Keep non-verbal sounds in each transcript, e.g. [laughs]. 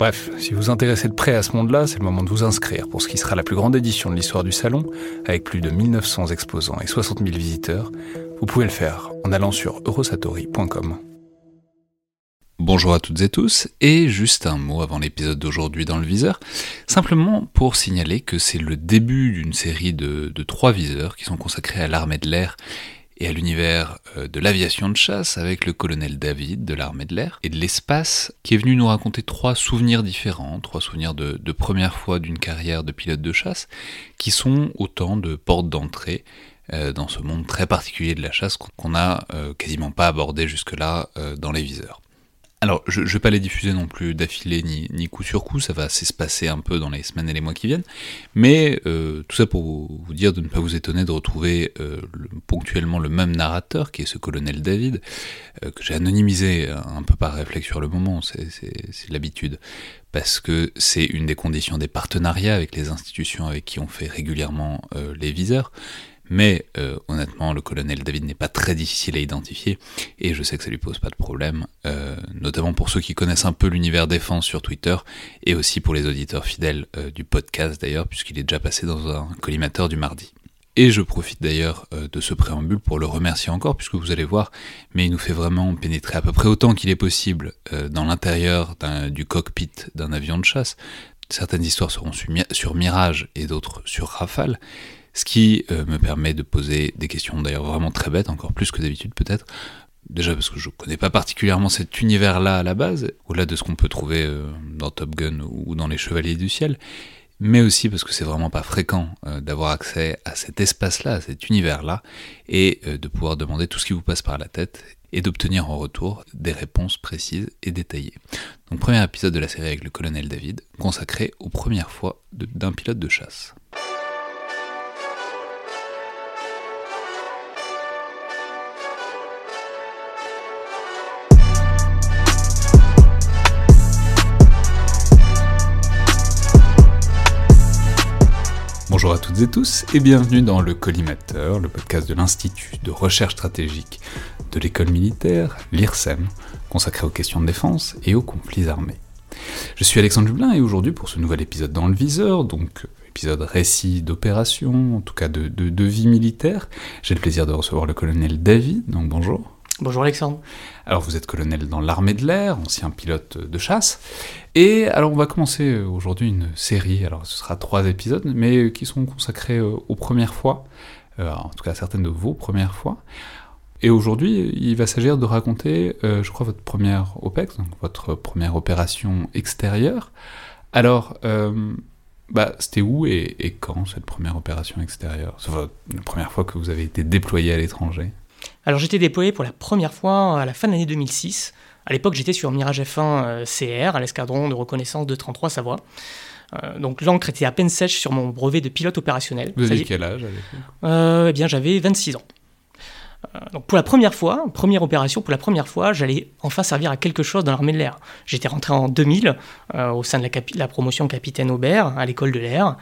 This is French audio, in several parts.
Bref, si vous vous intéressez de près à ce monde-là, c'est le moment de vous inscrire pour ce qui sera la plus grande édition de l'histoire du salon, avec plus de 1900 exposants et 60 000 visiteurs, vous pouvez le faire en allant sur eurosatori.com. Bonjour à toutes et tous, et juste un mot avant l'épisode d'aujourd'hui dans le viseur, simplement pour signaler que c'est le début d'une série de, trois viseurs qui sont consacrés à l'armée de l'air et à l'univers euh, de l'aviation de chasse avec le colonel David de l'armée de l'air et de l'espace qui est venu nous raconter trois souvenirs différents, trois souvenirs de, première fois d'une carrière de pilote de chasse qui sont autant de portes d'entrée euh, dans ce monde très particulier de la chasse qu'on n'a euh, quasiment pas abordé jusque-là dans les viseurs. Alors, je ne vais pas les diffuser non plus d'affilée ni, ni, coup sur coup, ça va s'espacer un peu dans les semaines et les mois qui viennent, mais tout ça pour vous, dire de ne pas vous étonner de retrouver ponctuellement le même narrateur, qui est ce colonel David, que j'ai anonymisé un peu par réflexe sur le moment, c'est l'habitude, parce que c'est une des conditions des partenariats avec les institutions avec qui on fait régulièrement les viseurs, mais euh, honnêtement, le colonel David n'est pas très difficile à identifier, et je sais que ça lui pose pas de problème, euh, notamment pour ceux qui connaissent un peu l'univers défense sur Twitter, et aussi pour les auditeurs fidèles euh, du podcast d'ailleurs, puisqu'il est déjà passé dans un collimateur du mardi. Et je profite d'ailleurs de ce préambule pour le remercier encore, puisque vous allez voir, mais il nous fait vraiment pénétrer à peu près autant qu'il est possible dans l'intérieur du cockpit d'un avion de chasse. Certaines histoires seront sur Mirage et d'autres sur Rafale, ce qui euh, me permet de poser des questions d'ailleurs vraiment très bêtes, encore plus que d'habitude peut-être. Déjà parce que je ne connais pas particulièrement cet univers-là à la base, au-delà de ce qu'on peut trouver euh, dans Top Gun ou dans Les Chevaliers du Ciel, mais aussi parce que c'est vraiment pas fréquent euh, d'avoir accès à cet espace-là, à cet univers-là, et de pouvoir demander tout ce qui vous passe par la tête et d'obtenir en retour des réponses précises et détaillées. Donc premier épisode de la série avec le colonel David, consacré aux premières fois d'un pilote de chasse. Bonjour à toutes et tous et bienvenue dans le Collimateur, le podcast de l'Institut de recherche stratégique de l'école militaire, l'IRSEM, consacré aux questions de défense et aux conflits armés. Je suis Alexandre Dublin et aujourd'hui pour ce nouvel épisode dans le viseur, donc épisode récit d'opération, en tout cas de, de vie militaire, j'ai le plaisir de recevoir le colonel David, donc bonjour. Bonjour Alexandre. Alors vous êtes colonel dans l'armée de l'air, ancien pilote de chasse. Et alors on va commencer aujourd'hui une série, alors ce sera trois épisodes, mais qui sont consacrés euh, aux premières fois, euh, en tout cas certaines de vos premières fois. Et aujourd'hui, il va s'agir de raconter, euh, je crois, votre première OPEX, donc votre première opération extérieure. Alors, bah, c'était où et, quand cette première opération extérieure? C'est la première fois que vous avez été déployé à l'étranger? Alors j'étais déployé pour la première fois à la fin de l'année 2006. À l'époque, j'étais sur Mirage F1 euh, CR, à l'escadron de reconnaissance de 33 Savoie. Euh, donc l'encre était à peine sèche sur mon brevet de pilote opérationnel. Vous aviez quel âge euh, Eh bien, j'avais 26 ans. donc pour la première fois, première opération, pour la première fois, j'allais enfin servir à quelque chose dans l'armée de l'air. J'étais rentré en 2000 au sein de la, la promotion capitaine Aubert à l'école de l'air.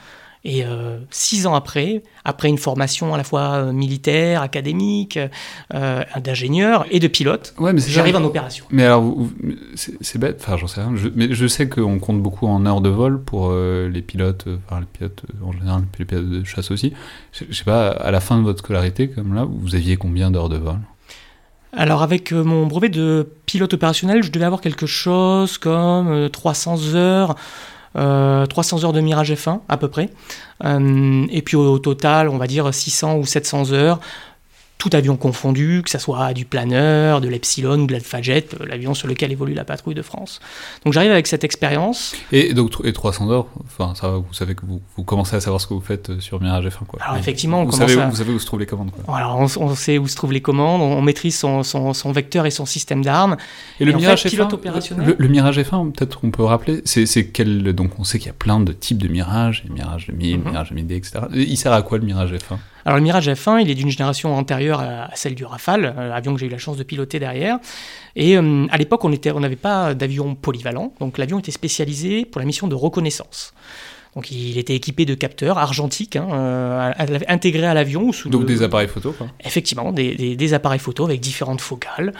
Et euh, six ans après, après une formation à la fois euh, militaire, académique, euh, d'ingénieur et de pilote, ouais, j'arrive en opération. Mais alors, c'est bête, enfin j'en sais rien, mais je sais qu'on compte beaucoup en heures de vol pour les pilotes, enfin les pilotes en général, les pilotes de chasse aussi. Je, je sais pas, à la fin de votre scolarité, comme là, vous aviez combien d'heures de vol? Alors avec mon brevet de pilote opérationnel, je devais avoir quelque chose comme 300 heures 300 euh, heures de Mirage F1 à peu près. Euh, et puis au, total, on va dire 600 ou 700 heures tout avion confondu, que ce soit du planeur, de l'Epsilon ou de l'Alpha-Jet, l'avion sur lequel évolue la patrouille de France. Donc j'arrive avec cette expérience. Et donc et 300 heures, enfin ça vous savez que vous, vous, commencez à savoir ce que vous faites sur Mirage F1 quoi. Alors effectivement, on vous, savez, vous savez où se trouvent les commandes quoi. Alors on, sait où se trouvent les commandes, on, maîtrise son, son, son, vecteur et son système d'armes. Et, le Mirage F1, opérationnel. Le, Mirage F1, peut-être qu'on peut rappeler, c'est quel donc on sait qu'il y a plein de types de Mirage, Mirage 2000, mm -hmm. Mirage 2000D, etc. Il sert à quoi le Mirage F1 alors le Mirage F1, il est d'une génération antérieure à celle du Rafale, euh, avion que j'ai eu la chance de piloter derrière. Et euh, à l'époque, on n'avait pas d'avion polyvalent, donc l'avion était spécialisé pour la mission de reconnaissance. Donc il était équipé de capteurs argentiques hein, euh, intégrés à l'avion. Donc des appareils photo quoi. Effectivement, des, appareils photo avec différentes focales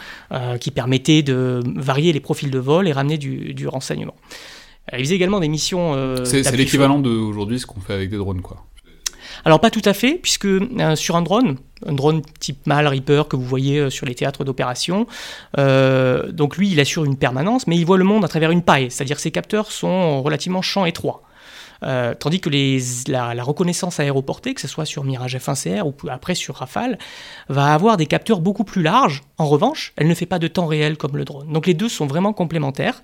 qui permettaient de varier les profils de vol et ramener du, du renseignement. Il faisait également des missions. c'est l'équivalent d'aujourd'hui ce qu'on fait avec des drones quoi. Alors pas tout à fait, puisque euh, sur un drone, un drone type MAL Reaper que vous voyez euh, sur les théâtres d'opération, euh, donc lui il assure une permanence, mais il voit le monde à travers une paille, c'est-à-dire ses capteurs sont relativement champs étroits. tandis que les, la, reconnaissance aéroportée, que ce soit sur Mirage F1CR ou après sur Rafale, va avoir des capteurs beaucoup plus larges. En revanche, elle ne fait pas de temps réel comme le drone. Donc les deux sont vraiment complémentaires.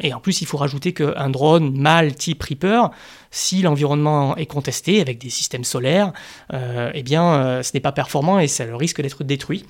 Et en plus, il faut rajouter qu'un drone mâle type Reaper, si l'environnement est contesté avec des systèmes solaires, euh, eh bien, euh, ce n'est pas performant et ça le risque d'être détruit.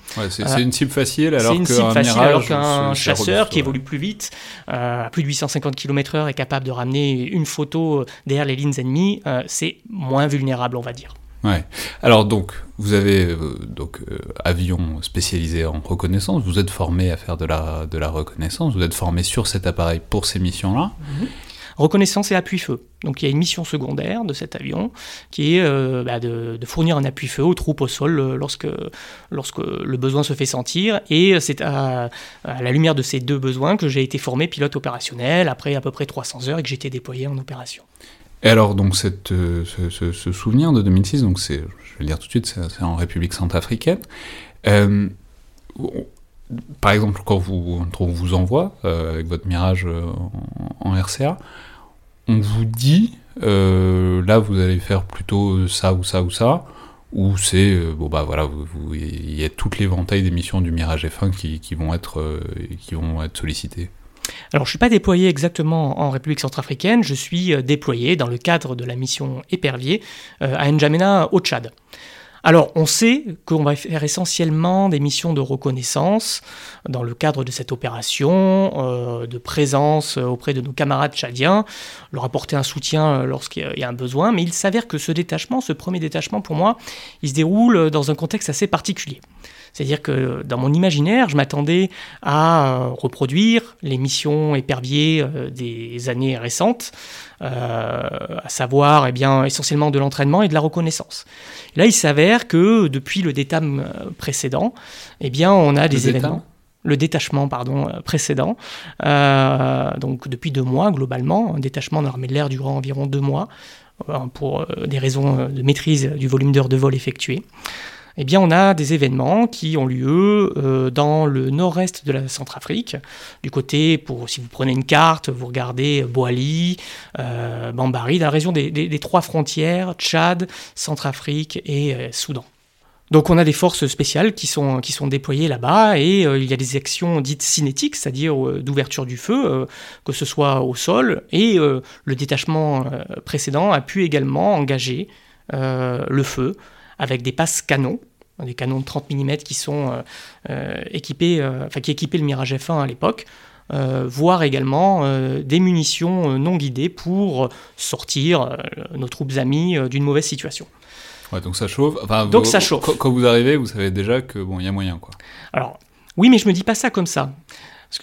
c'est une cible facile alors qu'un chasseur qui évolue plus vite, euh, à plus de 850 km/h, est capable de ramener une photo derrière les lignes ennemies, c'est moins vulnérable, on va dire. Ouais. Alors donc, vous avez euh, donc euh, avion spécialisé en reconnaissance. Vous êtes formé à faire de la reconnaissance. Vous êtes formé sur cet appareil pour ces missions-là. Mhm. Reconnaissance et appui-feu. Donc il y a une mission secondaire de cet avion qui est euh, bah, de, fournir un appui-feu aux troupes au sol lorsque, lorsque le besoin se fait sentir. Et c'est à, à, la lumière de ces deux besoins que j'ai été formé pilote opérationnel après à peu près 300 heures et que j'ai été déployé en opération. Et alors, donc, euh, ce, souvenir de 2006, donc c'est, je vais le dire tout de suite, c'est en République centrafricaine. Euh, par exemple, quand vous, on vous envoie euh, avec votre Mirage en, RCA, on vous dit, là, vous allez faire plutôt ça ou ça ou ça, ou c'est, bah voilà, il y a toutes l'éventail des missions du Mirage F1 qui, qui vont, être, qui vont être sollicitées. Alors je ne suis pas déployé exactement en République centrafricaine, je suis euh, déployé dans le cadre de la mission Épervier euh, à N'Djamena au Tchad. Alors, on sait qu'on va faire essentiellement des missions de reconnaissance dans le cadre de cette opération, euh, de présence auprès de nos camarades tchadiens, leur apporter un soutien lorsqu'il y a un besoin, mais il s'avère que ce détachement, ce premier détachement pour moi, il se déroule dans un contexte assez particulier. C'est-à-dire que dans mon imaginaire, je m'attendais à euh, reproduire les missions éperviers euh, des années récentes, euh, à savoir eh bien, essentiellement de l'entraînement et de la reconnaissance. là, il s'avère que depuis le détam précédent, eh bien, on a des événements. Le détachement pardon, précédent, donc depuis deux mois globalement, un détachement de l'armée de l'air durant environ deux mois, pour des raisons de maîtrise du volume d'heures de vol effectué eh bien, on a des événements qui ont lieu euh, dans le nord-est de la Centrafrique. Du côté, pour, si vous prenez une carte, vous regardez Boali, euh, Bambari, dans la région des, trois frontières, Tchad, Centrafrique et euh, Soudan. Donc on a des forces spéciales qui sont, qui sont déployées là-bas et il y a des actions dites cinétiques, c'est-à-dire d'ouverture du feu, que ce soit au sol, et le détachement précédent a pu également engager le feu avec des passes canons, des canons de 30 mm qui sont euh, euh, équipés, euh, enfin qui équipaient le Mirage F1 à l'époque. voire également des munitions non guidées pour sortir nos troupes amies d'une mauvaise situation. Ouais, donc ça chauffe. donc ça chauffe. Quand, vous arrivez, vous savez déjà que bon, il y a moyen, quoi. Alors, oui, mais je me dis pas ça comme ça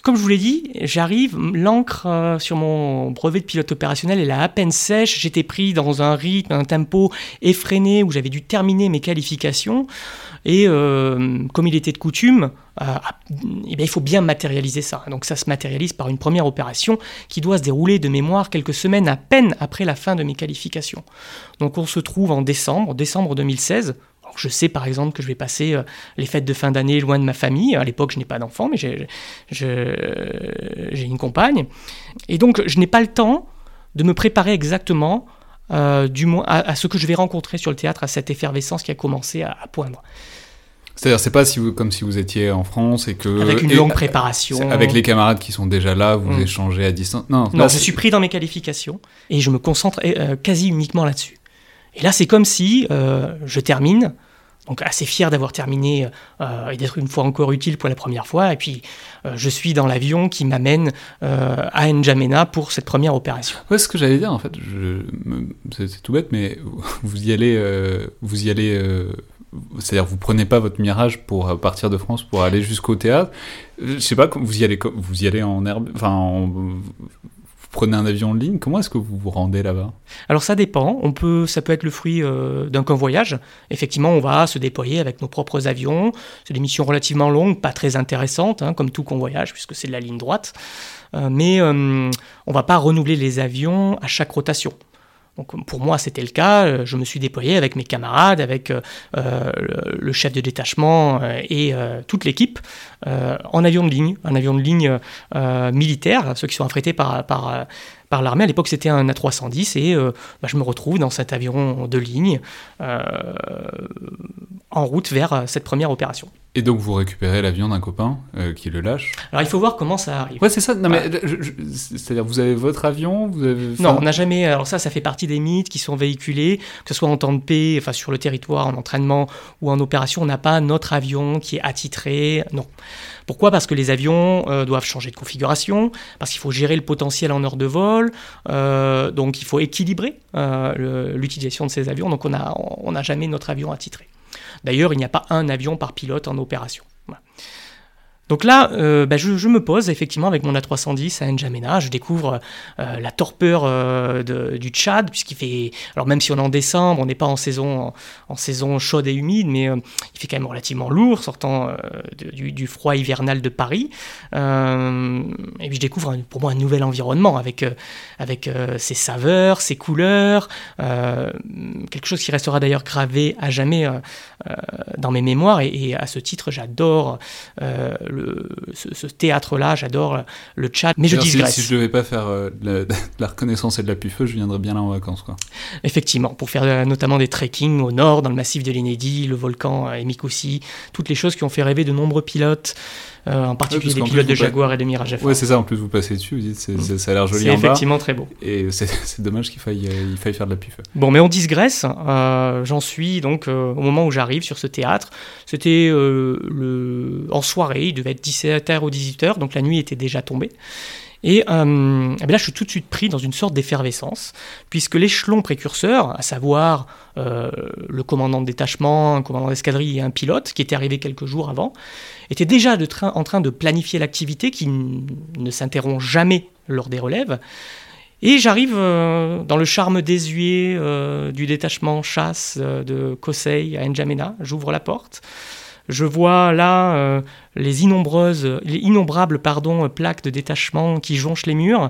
comme je vous l'ai dit, j'arrive, l'encre euh, sur mon brevet de pilote opérationnel, elle est à peine sèche. J'étais pris dans un rythme, un tempo effréné où j'avais dû terminer mes qualifications. Et euh, comme il était de coutume, euh, eh il faut bien matérialiser ça. Donc ça se matérialise par une première opération qui doit se dérouler de mémoire quelques semaines à peine après la fin de mes qualifications. Donc on se trouve en décembre, décembre 2016 je sais par exemple que je vais passer euh, les fêtes de fin d'année loin de ma famille. À l'époque, je n'ai pas d'enfant, mais j'ai une compagne. Et donc, je n'ai pas le temps de me préparer exactement euh, du à, ce que je vais rencontrer sur le théâtre, à cette effervescence qui a commencé à, poindre. C'est-à-dire, c'est pas si vous, comme si vous étiez en France et que. Avec une longue préparation. Avec les camarades qui sont déjà là, vous Mm. échangez à distance. Non, Non, là, je suis pris dans mes qualifications et je me concentre euh, quasi uniquement là-dessus. Et là, c'est comme si euh, je termine, donc assez fier d'avoir terminé euh, et d'être une fois encore utile pour la première fois, et puis euh, je suis dans l'avion qui m'amène à N'Djamena pour cette première opération. Ouais, ce que j'allais dire en fait. C'est tout bête, mais [laughs] vous y allez, vous y allez. C'est-à-dire, vous prenez pas votre mirage pour partir de France pour aller jusqu'au théâtre. Je sais pas, vous y allez, vous y allez en herbe, enfin, en- prenez un avion en ligne. Comment est-ce que vous vous rendez là-bas? Alors ça dépend, on peut, ça peut être le fruit euh, d'un convoyage. Effectivement, on va se déployer avec nos propres avions. C'est des missions relativement longues, pas très intéressantes, hein, comme tout convoyage, puisque c'est de la ligne droite. Euh, mais euh, on va pas renouveler les avions à chaque rotation. Donc pour moi, c'était le cas. Euh, Je me suis déployé avec mes camarades, avec euh, euh, le, chef de détachement et toute l'équipe en avion de ligne, un avion de ligne militaire, ceux qui sont affrétés par, par, par l'armée. À l'époque, c'était un A310 et euh, bah, je me retrouve dans cet avion de ligne euh, en route vers euh, cette première opération. Et donc, vous récupérez l'avion d'un copain euh, qui le lâche. Alors il faut voir comment ça arrive. Ouais, c'est ça. Non, mais je- je- c'est-à-dire, vous avez votre avion, vous avez. Non, on n'a jamais. Alors ça, ça fait partie des mythes qui sont véhiculés, que ce soit en temps de paix, enfin sur le territoire, en entraînement ou en opération. On n'a pas notre avion qui est attitré. Non. Pourquoi? Parce que les avions euh, doivent changer de configuration, parce qu'il faut gérer le potentiel en heure de vol, euh, donc il faut équilibrer euh, l'utilisation de ces avions. Donc on n'a jamais notre avion attitré. D'ailleurs, il n'y a pas un avion par pilote en opération. Donc là, euh, bah, je, me pose effectivement avec mon A310 à N'Djamena. Je découvre euh, la torpeur euh, du Tchad, puisqu'il fait. Alors, même si on est en décembre, on n'est pas en saison, en, saison chaude et humide, mais il fait quand même relativement lourd, sortant du, froid hivernal de Paris. Et puis, je découvre pour moi un nouvel environnement avec, avec ses saveurs, ses couleurs, quelque chose qui restera d'ailleurs gravé à jamais dans mes mémoires. Et, et à ce titre, j'adore euh, le- ce, ce théâtre-là, j'adore le Tchad, mais je alors, si, digresse. si je devais pas faire euh, de, la, [laughs] de la reconnaissance et de la pufeu, je viendrais bien là en vacances, quoi. Effectivement, pour faire euh, notamment des trekking au nord, dans le massif de l'Inédit, le volcan euh, Emikoussi, toutes les choses qui ont fait rêver de nombreux pilotes, euh, en particulier des qu'en pilotes de Jaguar et de Mirage F1. Ouais, c'est ça. En plus, vous passez dessus, vous dites, c'est- c'est- ça a l'air joli C'est bas. effectivement très beau. Et [laughs] c'est dommage qu'il faille, euh, il faille faire de la pufeu. Bon, mais on digresse. euh, J'en suis donc euh, au moment où j'arrive sur ce théâtre. C'était le... en soirée, il devait être 17h ou 18h, donc la nuit était déjà tombée. Et euh, eh là, je suis tout de suite pris dans une sorte d'effervescence, puisque l'échelon précurseur, à savoir euh, le commandant de détachement, un commandant d'escadrille et un pilote, qui était arrivé quelques jours avant, était déjà de en train de planifier l'activité qui ne s'interrompt jamais lors des relèves. Et j'arrive euh, dans le charme désuet du détachement chasse de Kosei à N'Djamena. J'ouvre la porte. Je vois là euh, les innombrables plaques de détachement qui jonchent les murs.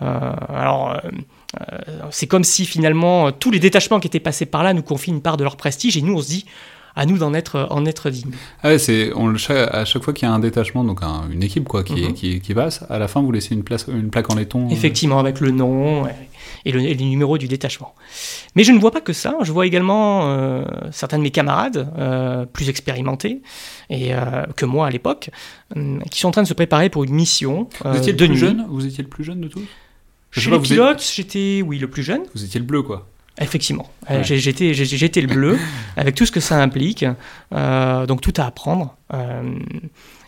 Euh, alors, euh, c'est comme si finalement tous les détachements qui étaient passés par là nous confient une part de leur prestige et nous on se dit à nous d'en être, en être dignes. Ah ouais, c'est on le cha- à chaque fois qu'il y a un détachement, donc un- une équipe quoi, qui, qui, qui passe, à la fin vous laissez une place, une plaque en laiton. euh, Effectivement, avec le nom et, le, et les numéros du détachement. Mais je ne vois pas que ça. Je vois également euh, certains de mes camarades euh, plus expérimentés et, euh, que moi à l'époque, qui sont en train de se préparer pour une mission Vous étiez le de plus nuit. jeune? Vous étiez le plus jeune de tous? Je Chez les vous êtes- pilotes, j'étais, oui, le plus jeune. Vous étiez le bleu quoi. Effectivement, Euh, Ouais. j'ai- le bleu, [laughs] avec tout ce que ça implique, euh, donc tout à apprendre. euh,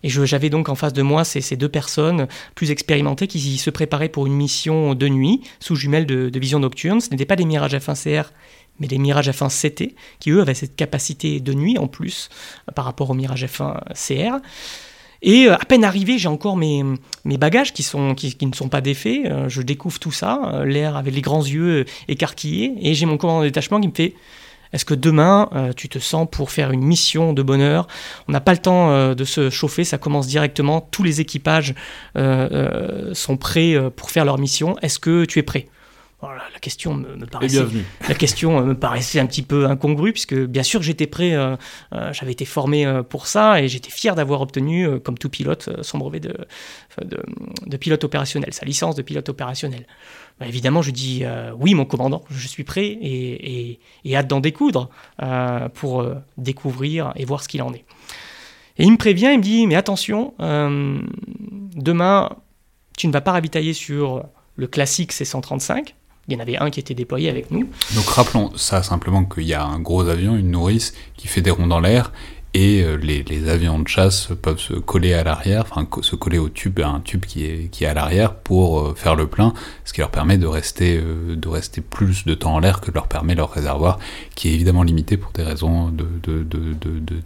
et j'avais donc en face de moi ces, ces deux personnes plus expérimentées qui se préparaient pour une mission de nuit sous jumelle de, de vision nocturne. Ce n'étaient pas des Mirage F1CR, mais des Mirage F1 CT, qui eux avaient cette capacité de nuit en plus par rapport au Mirage F1 CR. Et euh, à peine arrivé, j'ai encore mes, bagages qui, qui, ne sont pas défaits. Euh, je découvre tout ça, euh, l'air avec les grands yeux écarquillés. Et j'ai mon commandant de détachement qui me fait Est-ce que demain, tu te sens pour faire une mission de bonheur? On n'a pas le temps de se chauffer, ça commence directement. Tous les équipages sont prêts pour faire leur mission. Est-ce que tu es prêt? La question me, paraissait, [laughs] la question me paraissait un petit peu incongrue puisque bien sûr j'étais prêt, j'avais été formé pour ça et j'étais fier d'avoir obtenu, comme tout pilote, son brevet de, de, pilote opérationnel, sa licence de pilote opérationnel. Bah, évidemment, je dis oui, mon commandant, je suis prêt et, et hâte d'en découdre pour découvrir et voir ce qu'il en est. Et il me prévient, il me dit, mais attention, euh, demain, tu ne vas pas ravitailler sur le classique C-135. Il y en avait un qui était déployé avec nous. Donc rappelons ça simplement qu'il y a un gros avion, une nourrice, qui fait des ronds dans l'air, et euh, les, avions de chasse peuvent se coller à l'arrière, enfin se coller au tube, à un tube qui est, qui est à l'arrière pour euh, faire le plein, ce qui leur permet de rester, de rester plus de temps en l'air que leur permet leur réservoir, qui est évidemment limité pour des raisons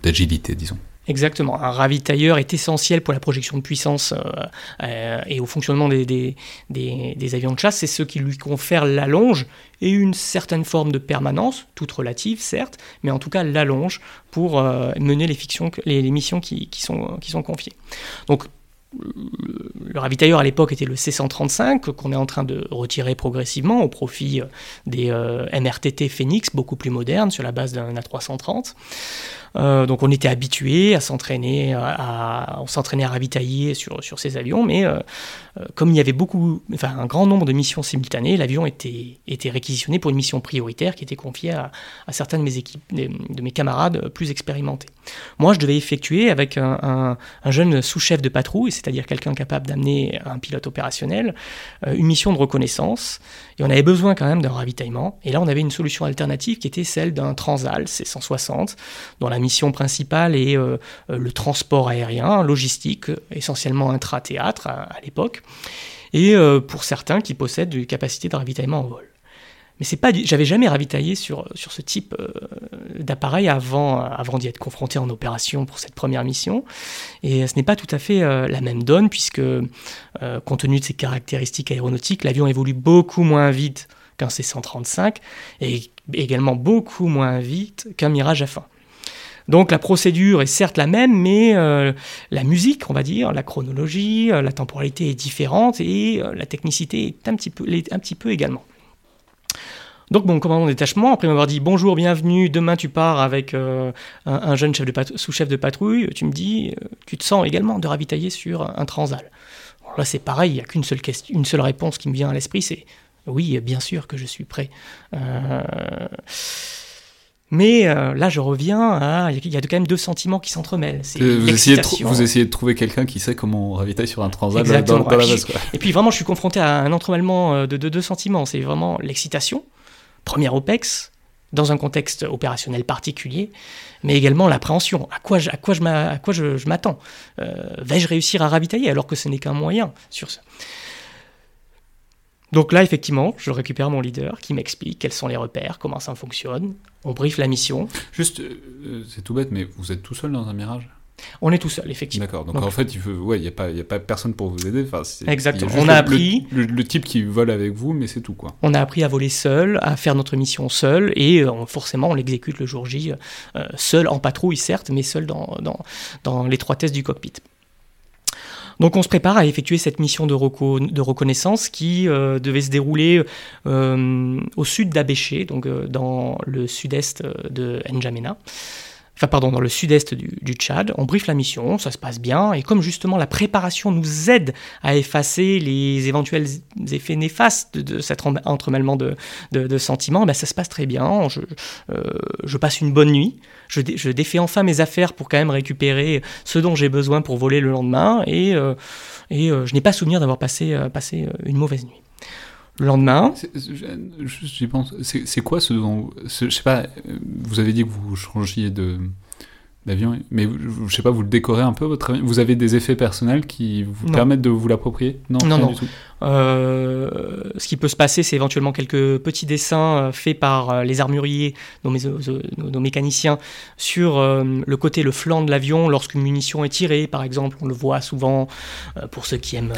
d'agilité, de, disons. Exactement. Un ravitailleur est essentiel pour la projection de puissance euh, euh, et au fonctionnement des, avions de chasse. C'est ce qui lui confère l'allonge et une certaine forme de permanence, toute relative certes, mais en tout cas l'allonge pour euh, mener les, missions qui, sont, qui sont confiées. Donc le ravitailleur à l'époque était le C135 qu'on est en train de retirer progressivement au profit des MRTT Phoenix beaucoup plus modernes sur la base d'un A330. Euh, donc on était habitué à s'entraîner, à, on s'entraînait à ravitailler sur, sur ces avions, mais euh, euh, comme il y avait beaucoup, enfin un grand nombre de missions simultanées, l'avion était, était réquisitionné pour une mission prioritaire qui était confiée à, à certains de mes équipes, de, mes camarades plus expérimentés. Moi, je devais effectuer avec un, un, jeune sous-chef de patrouille, c'est-à-dire quelqu'un capable d'amener un pilote opérationnel, une mission de reconnaissance. Et on avait besoin quand même d'un ravitaillement. Et là, on avait une solution alternative qui était celle d'un Transal C-160, dont la mission principale est euh, euh, le transport aérien, logistique, essentiellement intra-théâtre à, l'époque, et euh, pour certains qui possèdent une capacité de ravitaillement en vol. Mais c'est pas, j'avais jamais ravitaillé sur, sur ce type d'appareil avant, avant d'y être confronté en opération pour cette première mission. Et ce n'est pas tout à fait la même donne, puisque compte tenu de ses caractéristiques aéronautiques, l'avion évolue beaucoup moins vite qu'un C-135 et également beaucoup moins vite qu'un Mirage F1. Donc la procédure est certes la même, mais euh, la musique, on va dire, la chronologie, euh, la temporalité est différente et euh, la technicité est un petit peu, un petit peu également. Donc mon commandant de détachement, après m'avoir dit bonjour, bienvenue, demain tu pars avec un, jeune chef de sous-chef de patrouille, tu me dis, tu te sens également de ravitailler sur un transal. là c'est pareil, il n'y a qu'une seule, question, une seule réponse qui me vient à l'esprit, c'est oui, bien sûr que je suis prêt. Mais euh, là, je reviens à. Il y a quand même deux sentiments qui s'entremêlent. Euh, vous, essayez de vous essayez de trouver quelqu'un qui sait comment ravitailler sur un transat dans, dans, la base. Et puis vraiment, je suis confronté à un entremêlement euh, de, deux sentiments. C'est vraiment l'excitation, première OPEX, dans un contexte opérationnel particulier, mais également l'appréhension. À quoi je, à quoi je, m'attends? Vais-je réussir à ravitailler alors que ce n'est qu'un moyen sur ce? Donc là, effectivement, je récupère mon leader qui m'explique quels sont les repères, comment ça fonctionne. On brief la mission. Juste, euh, euh, c'est tout bête, mais vous êtes tout seul dans un mirage? On est tout seul, effectivement. D'accord, donc, en fait, il n'y ouais, a, pas, a pas personne pour vous aider. Enfin, Exactement. On a appris. Le, type qui vole avec vous, mais c'est tout, quoi. On a appris à voler seul, à faire notre mission seul, et euh, forcément, on l'exécute le jour J, seul en patrouille, certes, mais seul dans, dans, dans l'étroitesse du cockpit. Donc on se prépare à effectuer cette mission de, de reconnaissance qui euh, devait se dérouler euh, au sud d'Abéché, donc euh, dans le sud-est de N'Djamena enfin pardon, dans le sud-est du, Tchad. On briefe la mission, ça se passe bien, et comme justement la préparation nous aide à effacer les éventuels effets néfastes de, cet entremêlement de, sentiments, ben ça se passe très bien. Je, euh, passe une bonne nuit, je, défais enfin mes affaires pour quand même récupérer ce dont j'ai besoin pour voler le lendemain, et, euh, euh, je n'ai pas souvenir d'avoir passé une mauvaise nuit. Le lendemain. J'y pense. C'est quoi ce dont. je sais pas, vous avez dit que vous changiez de d'avion, mais je sais pas, vous le décorez un peu votre avion? Vous avez des effets personnels qui vous permettent de vous l'approprier? Non, non, non. Du tout. Euh, ce qui peut se passer, c'est éventuellement quelques petits dessins euh, faits par euh, les armuriers, nos, nos, mécaniciens, sur le côté, le flanc de l'avion lorsqu'une munition est tirée, par exemple. On le voit souvent pour ceux qui aiment.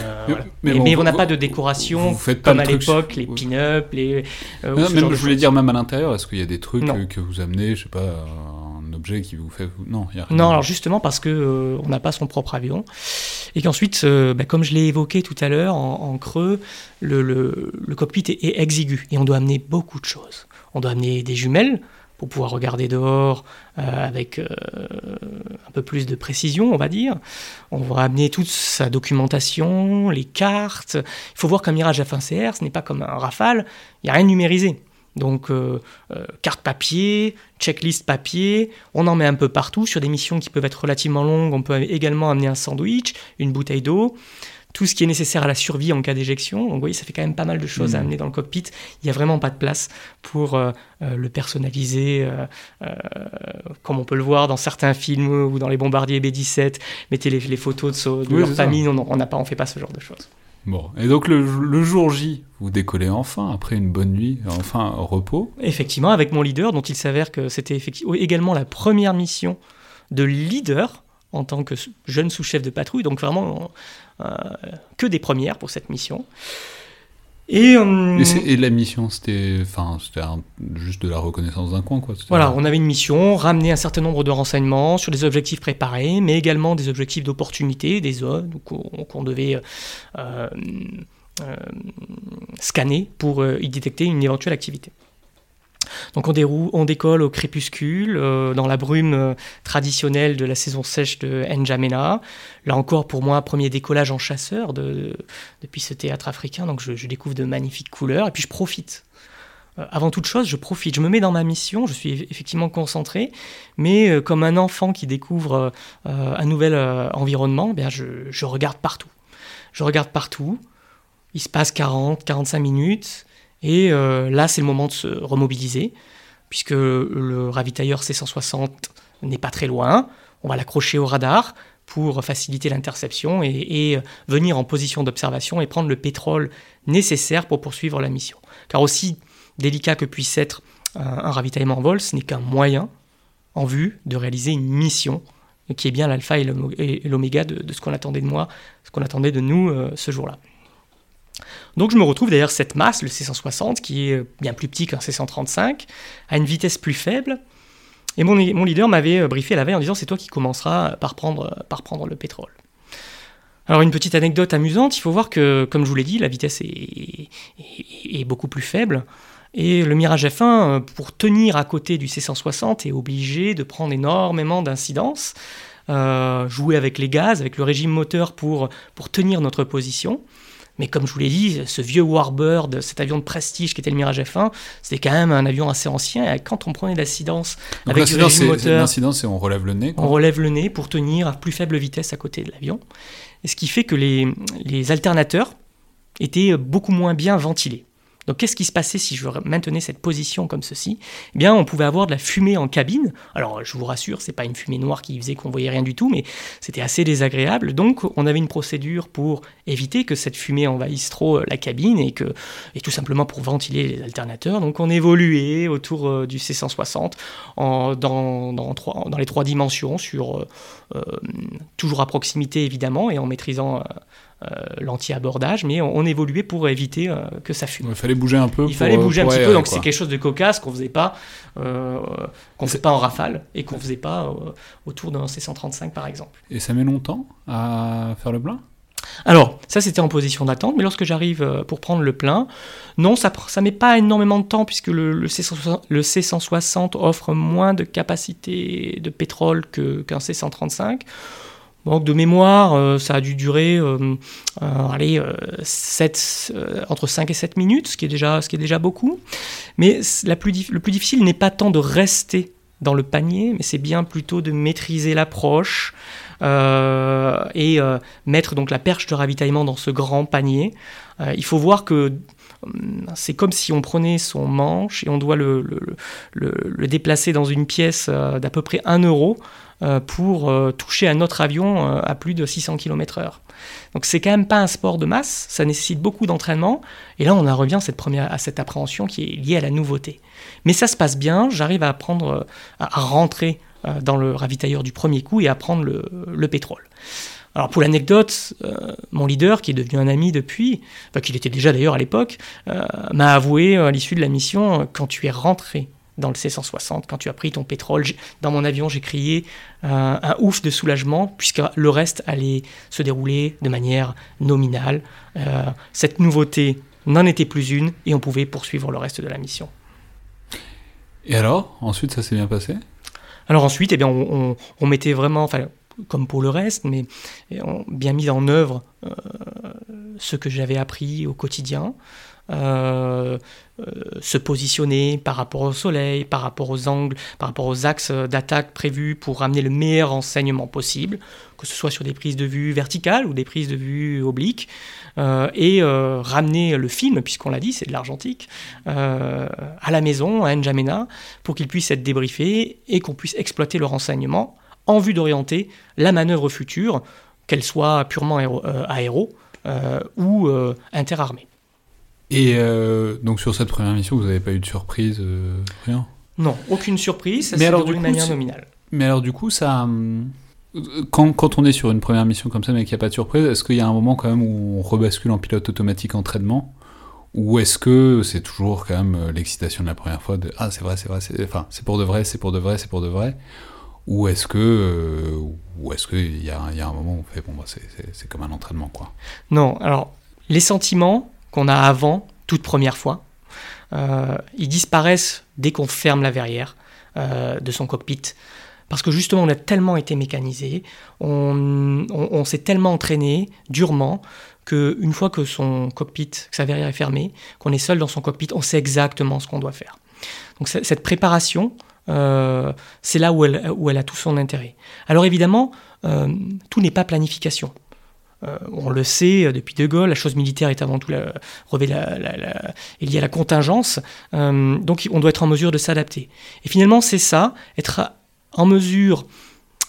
mais, on n'a pas de décoration comme à l'époque, les pin-up, les. non, mais je voulais dire même à l'intérieur, est-ce qu'il y a des trucs que vous amenez, je sais pas, qui vous fait. Non, a rien. Non, alors justement parce que on n'a pas son propre avion. Et qu'ensuite, bah, comme je l'ai évoqué tout à l'heure en, creux, le, cockpit est, exigu et on doit amener beaucoup de choses. On doit amener des jumelles pour pouvoir regarder dehors avec un peu plus de précision, on va dire. On va amener toute sa documentation, les cartes. Il faut voir qu'un Mirage F1CR, ce n'est pas comme un Rafale, il n'y a rien numérisé. Donc euh, euh, carte papier, checklist papier, on en met un peu partout sur des missions qui peuvent être relativement longues. On peut également amener un sandwich, une bouteille d'eau, tout ce qui est nécessaire à la survie en cas d'éjection. Donc vous voyez, ça fait quand même pas mal de choses à mmh. amener dans le cockpit. Il n'y a vraiment pas de place pour euh, le personnaliser, comme on peut le voir dans certains films ou dans les bombardiers B-17. Mettez les, photos de, de leur famille, on n'a pas, on fait pas ce genre de choses. Bon, et donc le, jour J, vous décollez enfin, après une bonne nuit, enfin au repos. Effectivement, avec mon leader, dont il s'avère que c'était effectivement également la première mission de leader en tant que jeune sous-chef de patrouille, donc vraiment euh, que des premières pour cette mission. Euh, et, la mission, c'était enfin, juste de la reconnaissance d'un coin. Quoi. Voilà, on avait une mission, ramener un certain nombre de renseignements sur des objectifs préparés, mais également des objectifs d'opportunité, des zones qu'on devait euh, euh, scanner pour y détecter une éventuelle activité. Donc on, déroule, on décolle au crépuscule, euh, dans la brume euh, traditionnelle de la saison sèche de N'Djamena. Là encore, pour moi, premier décollage en chasseur depuis ce théâtre africain. Donc je, découvre de magnifiques couleurs et puis je profite. Euh, avant toute chose, je profite, je me mets dans ma mission, je suis effectivement concentré, mais comme un enfant qui découvre un nouvel environnement, eh bien je, je regarde partout. Je regarde partout, il se passe 40, 45 minutes, et euh, là, c'est le moment de se remobiliser, puisque le ravitailleur C-160 n'est pas très loin. On va l'accrocher au radar pour faciliter l'interception et, euh, venir en position d'observation et prendre le pétrole nécessaire pour poursuivre la mission. Car aussi délicat que puisse être un, ravitaillement en vol, ce n'est qu'un moyen en vue de réaliser une mission qui est bien l'alpha et l'oméga de, ce qu'on attendait de moi, ce qu'on attendait de nous euh, ce jour-là. Donc je me retrouve derrière cette masse, le C160, qui est bien plus petit qu'un C135, à une vitesse plus faible. Et mon, leader m'avait euh, briefé la veille en disant c'est toi qui commenceras par prendre, par prendre le pétrole. Alors une petite anecdote amusante, il faut voir que, comme je vous l'ai dit, la vitesse est, est, beaucoup plus faible. Et le Mirage F1, euh, pour tenir à côté du C160, est obligé de prendre énormément d'incidence, euh, jouer avec les gaz, avec le régime moteur pour, pour tenir notre position. Mais comme je vous l'ai dit, ce vieux Warbird, cet avion de prestige qui était le Mirage F1, c'était quand même un avion assez ancien. Et quand on prenait l'incidence avec le régime moteur, l'incidence, c'est on relève le nez. On relève le nez pour tenir à plus faible vitesse à côté de l'avion. Et ce qui fait que les, les alternateurs étaient beaucoup moins bien ventilés. Donc qu'est-ce qui se passait si je maintenais cette position comme ceci? Eh bien, on pouvait avoir de la fumée en cabine. Alors, je vous rassure, c'est pas une fumée noire qui faisait qu'on voyait rien du tout, mais c'était assez désagréable. Donc, on avait une procédure pour éviter que cette fumée envahisse trop euh, la cabine et que et tout simplement pour ventiler les alternateurs. Donc, on évoluait autour euh, du C160 en, dans, les trois dimensions, sur euh, toujours à proximité évidemment et en maîtrisant l'anti-abordage, mais on, évoluait pour éviter euh, que ça fume. Il fallait bouger un peu. Il fallait bouger un petit peu, donc c'est quelque chose de cocasse qu'on faisait pas, euh, qu'on faisait pas en rafale et qu'on faisait pas autour d'un C135 par exemple. Et ça met longtemps à faire le plein? Alors, ça c'était en position d'attente, mais lorsque j'arrive pour prendre le plein, non, ça ne met pas énormément de temps puisque le, C160, le C160 offre moins de capacité de pétrole qu'un C135. Donc de mémoire, euh, ça a dû durer euh, euh, allez, 7, entre 5 et 7 minutes, ce qui est déjà, beaucoup. Mais le plus difficile n'est pas tant de rester dans le panier, mais c'est bien plutôt de maîtriser l'approche et mettre donc la perche de ravitaillement dans ce grand panier. il faut voir que c'est comme si on prenait son manche et on doit le, le, le déplacer dans une pièce d'à peu près 1 euro. Euh, pour euh, toucher un autre avion euh, à plus de 600 km/h. Donc c'est quand même pas un sport de masse, ça nécessite beaucoup d'entraînement, et là on en revient à cette, première, à cette appréhension qui est liée à la nouveauté. Mais ça se passe bien, j'arrive à, à rentrer dans le ravitailleur du premier coup et à prendre le, pétrole. Alors pour l'anecdote, mon leader, qui est devenu un ami depuis, enfin qu'il était déjà d'ailleurs à l'époque, m'a avoué à l'issue de la mission, quand tu es rentré dans le C-160, quand tu as pris ton pétrole. Dans mon avion, j'ai crié un ouf de soulagement, puisque le reste allait se dérouler de manière nominale. cette nouveauté n'en était plus une, et on pouvait poursuivre le reste de la mission. Et alors, ensuite, ça s'est bien passé? Alors ensuite, eh bien, on, mettait vraiment, enfin, comme pour le reste, mais on bien mis en œuvre euh, ce que j'avais appris au quotidien. Euh, euh, se positionner par rapport au soleil, par rapport aux angles, par rapport aux axes d'attaque prévus pour ramener le meilleur enseignement possible, que ce soit sur des prises de vue verticales ou des prises de vue obliques, et ramener le film, puisqu'on l'a dit, c'est de l'argentique, à la maison, à N'Djamena, pour qu'il puisse être débriefé et qu'on puisse exploiter le renseignement en vue d'orienter la manœuvre future, qu'elle soit purement aéro, euh, ou euh, interarmée. Et euh, donc sur cette première mission, vous n'avez pas eu de surprise, rien? Non, aucune surprise, ça s'est déroulé de manière nominale. Mais alors du coup, ça... Quand, quand, on est sur une première mission comme ça mais qu'il n'y a pas de surprise, est-ce qu'il y a un moment quand même où on rebascule en pilote automatique entraînement Ou est-ce que c'est toujours quand même l'excitation de la première fois de Ah c'est vrai, c'est vrai, c'est enfin, pour de vrai, c'est pour de vrai, c'est pour de vrai ou est-ce que, euh, ou est-ce qu'il y, a un moment où on fait bon, bah, c'est comme un entraînement quoi? Non, alors les sentiments qu'on a avant, toute première fois, euh, ils disparaissent dès qu'on ferme la verrière euh, de son cockpit. Parce que justement, on a tellement été mécanisé, on, s'est tellement entraîné durement qu'une fois que son cockpit, que sa verrière est fermée, qu'on est seul dans son cockpit, on sait exactement ce qu'on doit faire. Donc cette préparation, euh, c'est là où elle, a tout son intérêt. Alors évidemment, tout n'est pas planification. Euh, on le sait depuis De Gaulle, la chose militaire est avant tout la, la, liée à la contingence, donc on doit être en mesure de s'adapter. Et finalement, c'est ça, être en mesure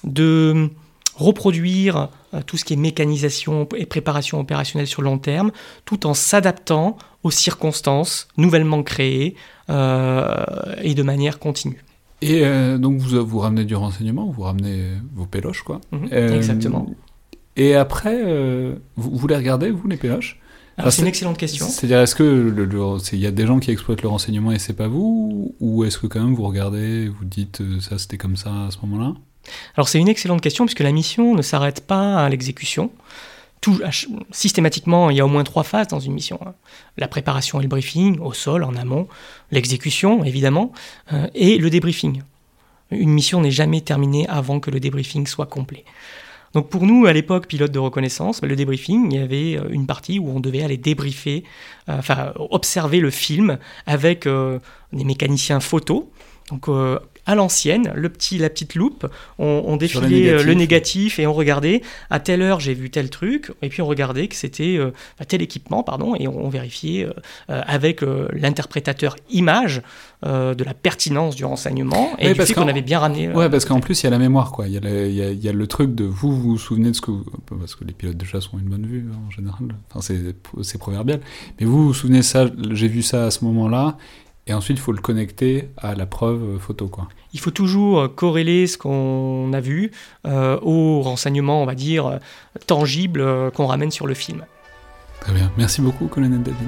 de reproduire tout ce qui est mécanisation et préparation opérationnelle sur le long terme, tout en s'adaptant aux circonstances nouvellement créées et de manière continue. Et euh, donc vous, vous ramenez du renseignement, vous ramenez vos péloches, quoi. Mhm, euh, exactement. Et après, euh, vous, vous, les regardez, vous, les péloches C'est une excellente question. C'est-à-dire, est-ce que il y a des gens qui exploitent le renseignement et c'est pas vous? Ou est-ce que quand même vous regardez, vous dites ça c'était comme ça à ce moment-là? Alors c'est une excellente question puisque la mission ne s'arrête pas à l'exécution tout, systématiquement, il y a au moins trois phases dans une mission. Hein. La préparation et le briefing, au sol, en amont, l'exécution, évidemment, euh, et le débriefing. Une mission n'est jamais terminée avant que le débriefing soit complet. Donc pour nous, à l'époque, pilote de reconnaissance, le débriefing, il y avait euh, une partie où on devait aller débriefer, euh, enfin observer le film avec des mécaniciens photos. Donc à l'ancienne, le petit, la petite loupe, on, défilait euh, le négatif et on regardait à telle heure j'ai vu tel truc, et puis on regardait que c'était euh, tel équipement, pardon, et on, vérifiait euh, avec l'interprétateur image de la pertinence du renseignement et du fait qu'on avait bien ramené. ouais, parce qu'en plus il y a la mémoire, quoi. Il y, a le truc de vous vous, souvenez de ce que parce que les pilotes de chasse ont une bonne vue en général. Enfin, c'est proverbial. Mais vous vous souvenez ça? J'ai vu ça à ce moment-là. Et ensuite, il faut le connecter à la preuve photo. Quoi. Il faut toujours euh, corréler ce qu'on a vu euh, aux renseignements, on va dire, euh, tangibles qu'on ramène sur le film. Très bien. Merci beaucoup, colonel David.